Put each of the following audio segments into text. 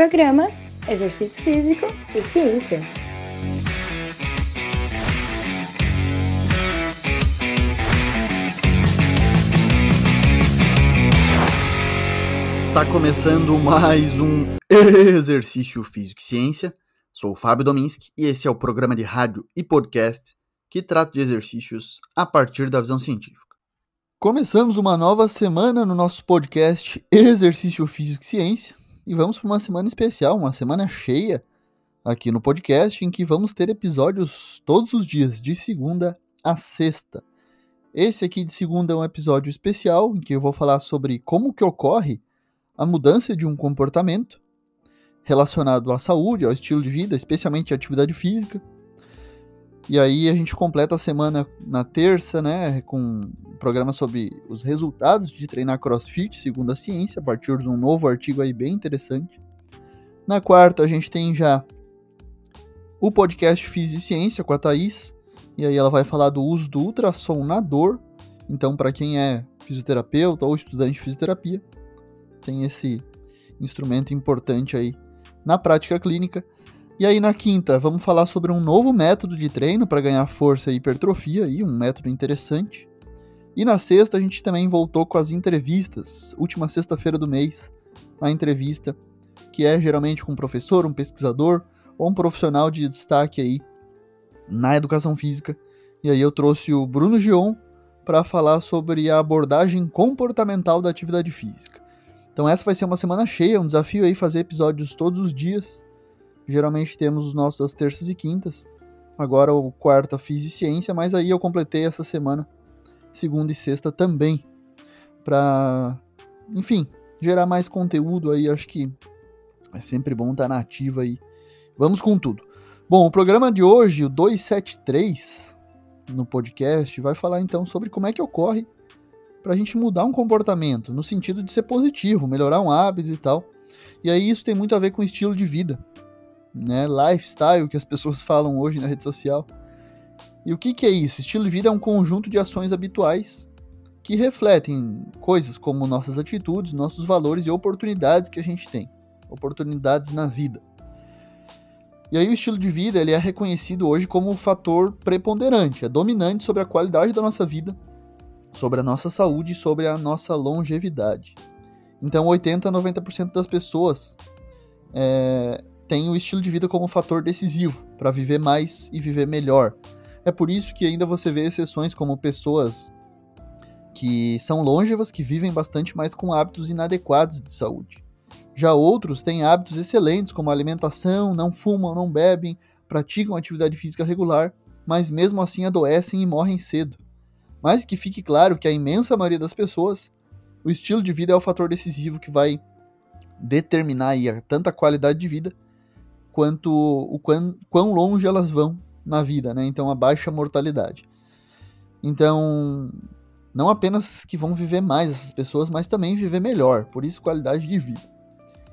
Programa Exercício Físico e Ciência. Está começando mais um Exercício Físico e Ciência. Sou o Fábio Dominski e esse é o programa de rádio e podcast que trata de exercícios a partir da visão científica. Começamos uma nova semana no nosso podcast Exercício Físico e Ciência e vamos para uma semana especial, uma semana cheia aqui no podcast em que vamos ter episódios todos os dias, de segunda a sexta. Esse aqui de segunda é um episódio especial em que eu vou falar sobre como que ocorre a mudança de um comportamento relacionado à saúde, ao estilo de vida, especialmente à atividade física. E aí a gente completa a semana na terça, né, com um programa sobre os resultados de treinar CrossFit segundo a ciência, a partir de um novo artigo aí bem interessante. Na quarta a gente tem já o podcast Fiz e Ciência com a Thaís, e aí ela vai falar do uso do ultrassom na dor. Então, para quem é fisioterapeuta ou estudante de fisioterapia, tem esse instrumento importante aí na prática clínica. E aí na quinta, vamos falar sobre um novo método de treino para ganhar força e hipertrofia, aí, um método interessante. E na sexta a gente também voltou com as entrevistas, última sexta-feira do mês, a entrevista que é geralmente com um professor, um pesquisador ou um profissional de destaque aí na educação física. E aí eu trouxe o Bruno Gion para falar sobre a abordagem comportamental da atividade física. Então essa vai ser uma semana cheia, um desafio aí fazer episódios todos os dias Geralmente temos os nossos às terças e quintas. Agora o quarta fiz e ciência, mas aí eu completei essa semana, segunda e sexta também. Pra, enfim, gerar mais conteúdo aí, acho que é sempre bom estar na ativa aí. Vamos com tudo. Bom, o programa de hoje, o 273, no podcast, vai falar então sobre como é que ocorre para a gente mudar um comportamento, no sentido de ser positivo, melhorar um hábito e tal. E aí isso tem muito a ver com estilo de vida né? Lifestyle, que as pessoas falam hoje na rede social. E o que, que é isso? Estilo de vida é um conjunto de ações habituais que refletem coisas como nossas atitudes, nossos valores e oportunidades que a gente tem. Oportunidades na vida. E aí o estilo de vida ele é reconhecido hoje como um fator preponderante, é dominante sobre a qualidade da nossa vida, sobre a nossa saúde e sobre a nossa longevidade. Então 80 a 90% das pessoas é, tem o estilo de vida como fator decisivo para viver mais e viver melhor. É por isso que ainda você vê exceções como pessoas que são longevas, que vivem bastante mais com hábitos inadequados de saúde. Já outros têm hábitos excelentes, como alimentação, não fumam, não bebem, praticam atividade física regular, mas mesmo assim adoecem e morrem cedo. Mas que fique claro que a imensa maioria das pessoas, o estilo de vida é o fator decisivo que vai determinar aí tanta qualidade de vida quanto o quão, quão longe elas vão na vida, né? Então a baixa mortalidade. Então, não apenas que vão viver mais essas pessoas, mas também viver melhor, por isso qualidade de vida,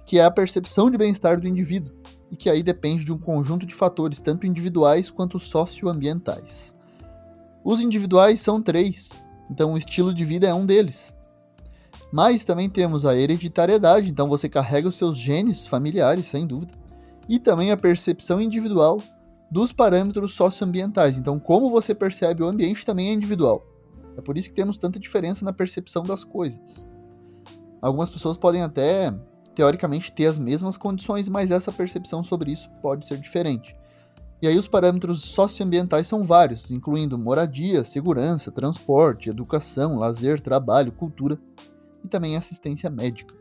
que é a percepção de bem-estar do indivíduo, e que aí depende de um conjunto de fatores, tanto individuais quanto socioambientais. Os individuais são três, então o estilo de vida é um deles. Mas também temos a hereditariedade, então você carrega os seus genes familiares, sem dúvida e também a percepção individual dos parâmetros socioambientais. Então, como você percebe o ambiente também é individual. É por isso que temos tanta diferença na percepção das coisas. Algumas pessoas podem até, teoricamente, ter as mesmas condições, mas essa percepção sobre isso pode ser diferente. E aí os parâmetros socioambientais são vários, incluindo moradia, segurança, transporte, educação, lazer, trabalho, cultura e também assistência médica.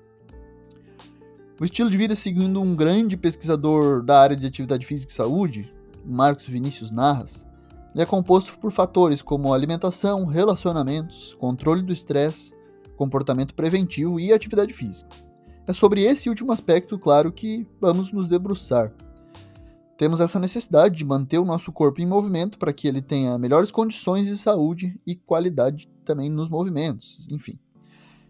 O estilo de vida, seguindo um grande pesquisador da área de atividade física e saúde, Marcos Vinícius Narras, é composto por fatores como alimentação, relacionamentos, controle do estresse, comportamento preventivo e atividade física. É sobre esse último aspecto, claro, que vamos nos debruçar. Temos essa necessidade de manter o nosso corpo em movimento para que ele tenha melhores condições de saúde e qualidade também nos movimentos, enfim.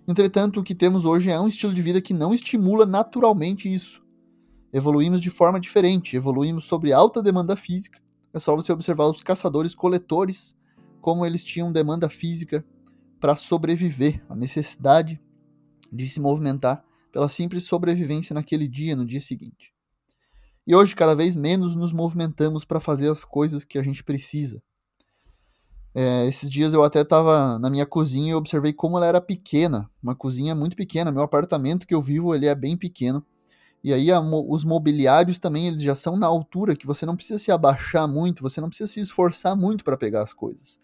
Entretanto, o que temos hoje é um estilo de vida que não estimula naturalmente isso. Evoluímos de forma diferente, evoluímos sobre alta demanda física. É só você observar os caçadores-coletores, como eles tinham demanda física para sobreviver, a necessidade de se movimentar pela simples sobrevivência naquele dia, no dia seguinte. E hoje, cada vez menos nos movimentamos para fazer as coisas que a gente precisa. É, esses dias eu até estava na minha cozinha e observei como ela era pequena, uma cozinha muito pequena. Meu apartamento que eu vivo ele é bem pequeno. E aí a, os mobiliários também eles já são na altura que você não precisa se abaixar muito, você não precisa se esforçar muito para pegar as coisas.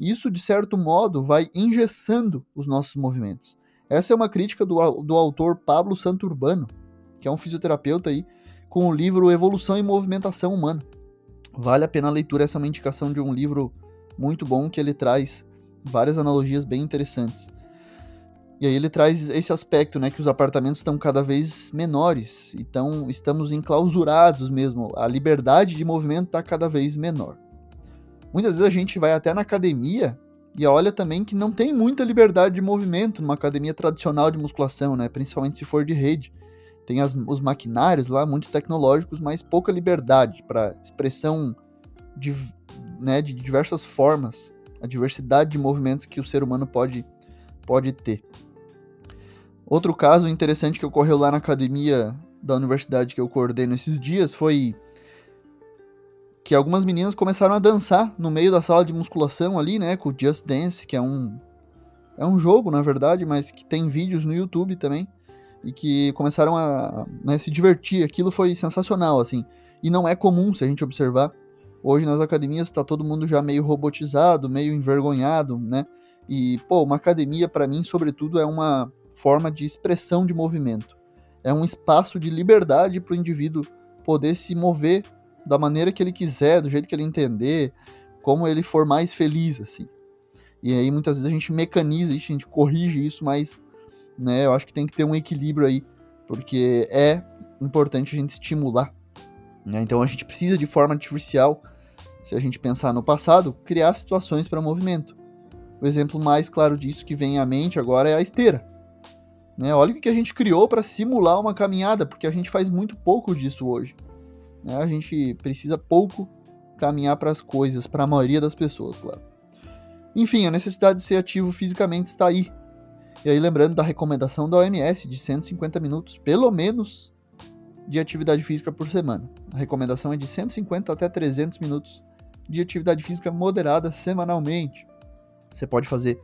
Isso de certo modo vai engessando os nossos movimentos. Essa é uma crítica do, do autor Pablo Santurbano, que é um fisioterapeuta aí, com o livro Evolução e Movimentação Humana. Vale a pena a leitura, essa é uma indicação de um livro muito bom que ele traz várias analogias bem interessantes. E aí ele traz esse aspecto, né, que os apartamentos estão cada vez menores, então estamos enclausurados mesmo, a liberdade de movimento está cada vez menor. Muitas vezes a gente vai até na academia e olha também que não tem muita liberdade de movimento numa academia tradicional de musculação, né, principalmente se for de rede. Tem as, os maquinários lá muito tecnológicos, mas pouca liberdade para expressão de né, de diversas formas, a diversidade de movimentos que o ser humano pode, pode ter. Outro caso interessante que ocorreu lá na academia da universidade que eu coordeno esses dias foi que algumas meninas começaram a dançar no meio da sala de musculação ali, né, com o Just Dance, que é um é um jogo, na verdade, mas que tem vídeos no YouTube também e que começaram a né, se divertir. Aquilo foi sensacional, assim. E não é comum se a gente observar Hoje nas academias está todo mundo já meio robotizado, meio envergonhado, né? E, pô, uma academia para mim, sobretudo, é uma forma de expressão de movimento. É um espaço de liberdade para o indivíduo poder se mover da maneira que ele quiser, do jeito que ele entender, como ele for mais feliz, assim. E aí muitas vezes a gente mecaniza isso, a gente corrige isso, mas né, eu acho que tem que ter um equilíbrio aí, porque é importante a gente estimular né? Então a gente precisa de forma artificial, se a gente pensar no passado, criar situações para movimento. O exemplo mais claro disso que vem à mente agora é a esteira. Né? Olha o que a gente criou para simular uma caminhada, porque a gente faz muito pouco disso hoje. Né? A gente precisa pouco caminhar para as coisas, para a maioria das pessoas, claro. Enfim, a necessidade de ser ativo fisicamente está aí. E aí, lembrando da recomendação da OMS de 150 minutos, pelo menos, de atividade física por semana. A recomendação é de 150 até 300 minutos de atividade física moderada semanalmente. Você pode fazer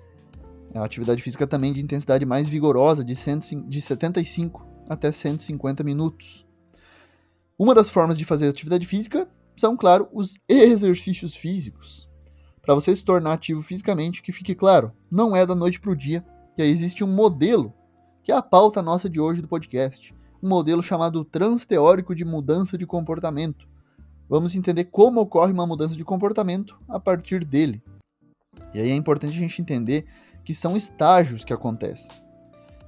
a atividade física também de intensidade mais vigorosa, de, 100, de 75 até 150 minutos. Uma das formas de fazer atividade física são, claro, os exercícios físicos. Para você se tornar ativo fisicamente, que fique claro, não é da noite para o dia, e aí existe um modelo, que é a pauta nossa de hoje do podcast um modelo chamado transteórico de mudança de comportamento. Vamos entender como ocorre uma mudança de comportamento a partir dele. E aí é importante a gente entender que são estágios que acontecem,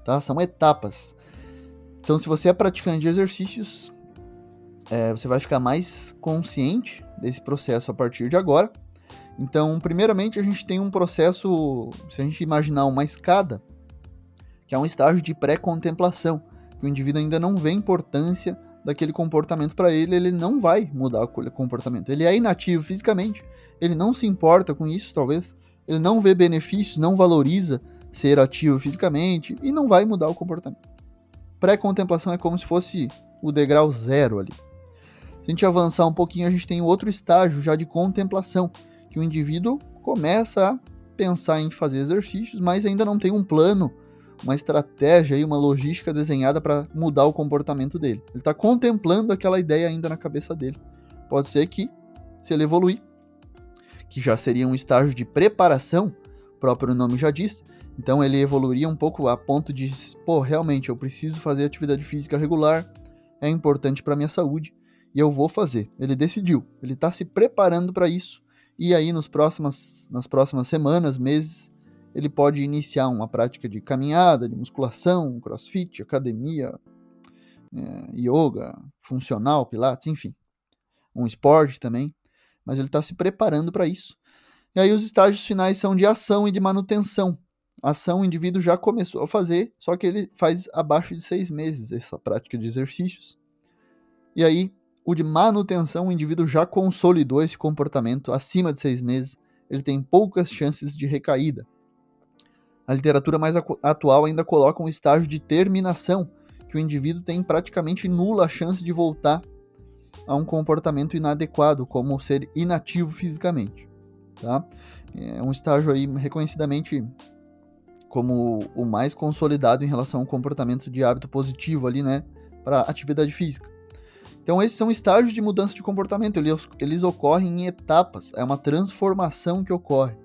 tá? São etapas. Então, se você é praticante de exercícios, é, você vai ficar mais consciente desse processo a partir de agora. Então, primeiramente, a gente tem um processo, se a gente imaginar uma escada, que é um estágio de pré-contemplação que o indivíduo ainda não vê importância daquele comportamento para ele, ele não vai mudar o comportamento. Ele é inativo fisicamente, ele não se importa com isso, talvez, ele não vê benefícios, não valoriza ser ativo fisicamente e não vai mudar o comportamento. Pré-contemplação é como se fosse o degrau zero ali. Se a gente avançar um pouquinho, a gente tem outro estágio já de contemplação, que o indivíduo começa a pensar em fazer exercícios, mas ainda não tem um plano uma estratégia e uma logística desenhada para mudar o comportamento dele. Ele está contemplando aquela ideia ainda na cabeça dele. Pode ser que, se ele evoluir, que já seria um estágio de preparação, o próprio nome já diz, então ele evoluiria um pouco a ponto de, pô, realmente eu preciso fazer atividade física regular, é importante para minha saúde e eu vou fazer. Ele decidiu, ele está se preparando para isso e aí nos próximas, nas próximas semanas, meses, ele pode iniciar uma prática de caminhada, de musculação, crossfit, academia, é, yoga, funcional, pilates, enfim. Um esporte também. Mas ele está se preparando para isso. E aí os estágios finais são de ação e de manutenção. Ação o indivíduo já começou a fazer, só que ele faz abaixo de seis meses essa prática de exercícios. E aí, o de manutenção, o indivíduo já consolidou esse comportamento acima de seis meses, ele tem poucas chances de recaída. A literatura mais atual ainda coloca um estágio de terminação, que o indivíduo tem praticamente nula chance de voltar a um comportamento inadequado, como ser inativo fisicamente. Tá? É um estágio aí reconhecidamente como o mais consolidado em relação ao comportamento de hábito positivo ali, né, para atividade física. Então esses são estágios de mudança de comportamento, eles, eles ocorrem em etapas, é uma transformação que ocorre.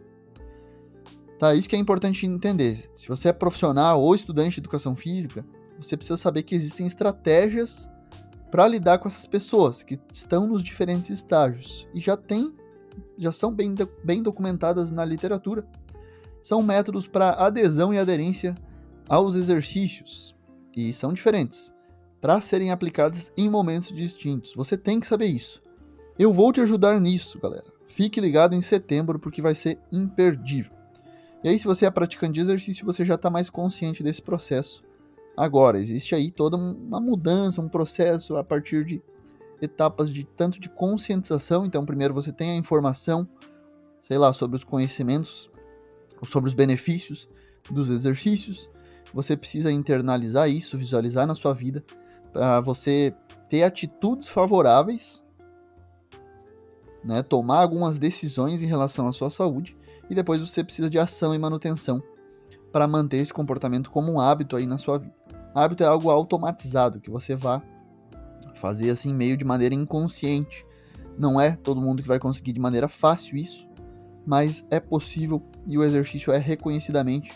Tá, isso que é importante entender. Se você é profissional ou estudante de educação física, você precisa saber que existem estratégias para lidar com essas pessoas que estão nos diferentes estágios e já tem, já são bem, bem documentadas na literatura. São métodos para adesão e aderência aos exercícios e são diferentes para serem aplicadas em momentos distintos. Você tem que saber isso. Eu vou te ajudar nisso, galera. Fique ligado em setembro porque vai ser imperdível. E aí, se você é praticante de exercício, você já está mais consciente desse processo. Agora, existe aí toda uma mudança, um processo a partir de etapas de tanto de conscientização. Então, primeiro você tem a informação, sei lá, sobre os conhecimentos, sobre os benefícios dos exercícios. Você precisa internalizar isso, visualizar na sua vida, para você ter atitudes favoráveis, né, tomar algumas decisões em relação à sua saúde e depois você precisa de ação e manutenção para manter esse comportamento como um hábito aí na sua vida. Hábito é algo automatizado que você vai fazer assim meio de maneira inconsciente. Não é todo mundo que vai conseguir de maneira fácil isso, mas é possível e o exercício é reconhecidamente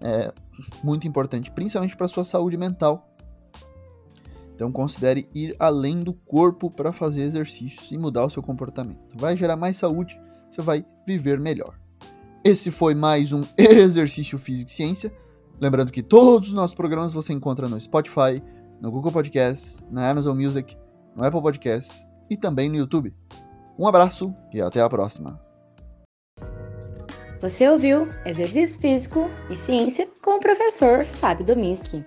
é, muito importante, principalmente para sua saúde mental. Então considere ir além do corpo para fazer exercícios e mudar o seu comportamento. Vai gerar mais saúde, você vai viver melhor. Esse foi mais um Exercício Físico e Ciência. Lembrando que todos os nossos programas você encontra no Spotify, no Google Podcasts, na Amazon Music, no Apple Podcasts e também no YouTube. Um abraço e até a próxima. Você ouviu Exercício Físico e Ciência com o professor Fábio Dominski.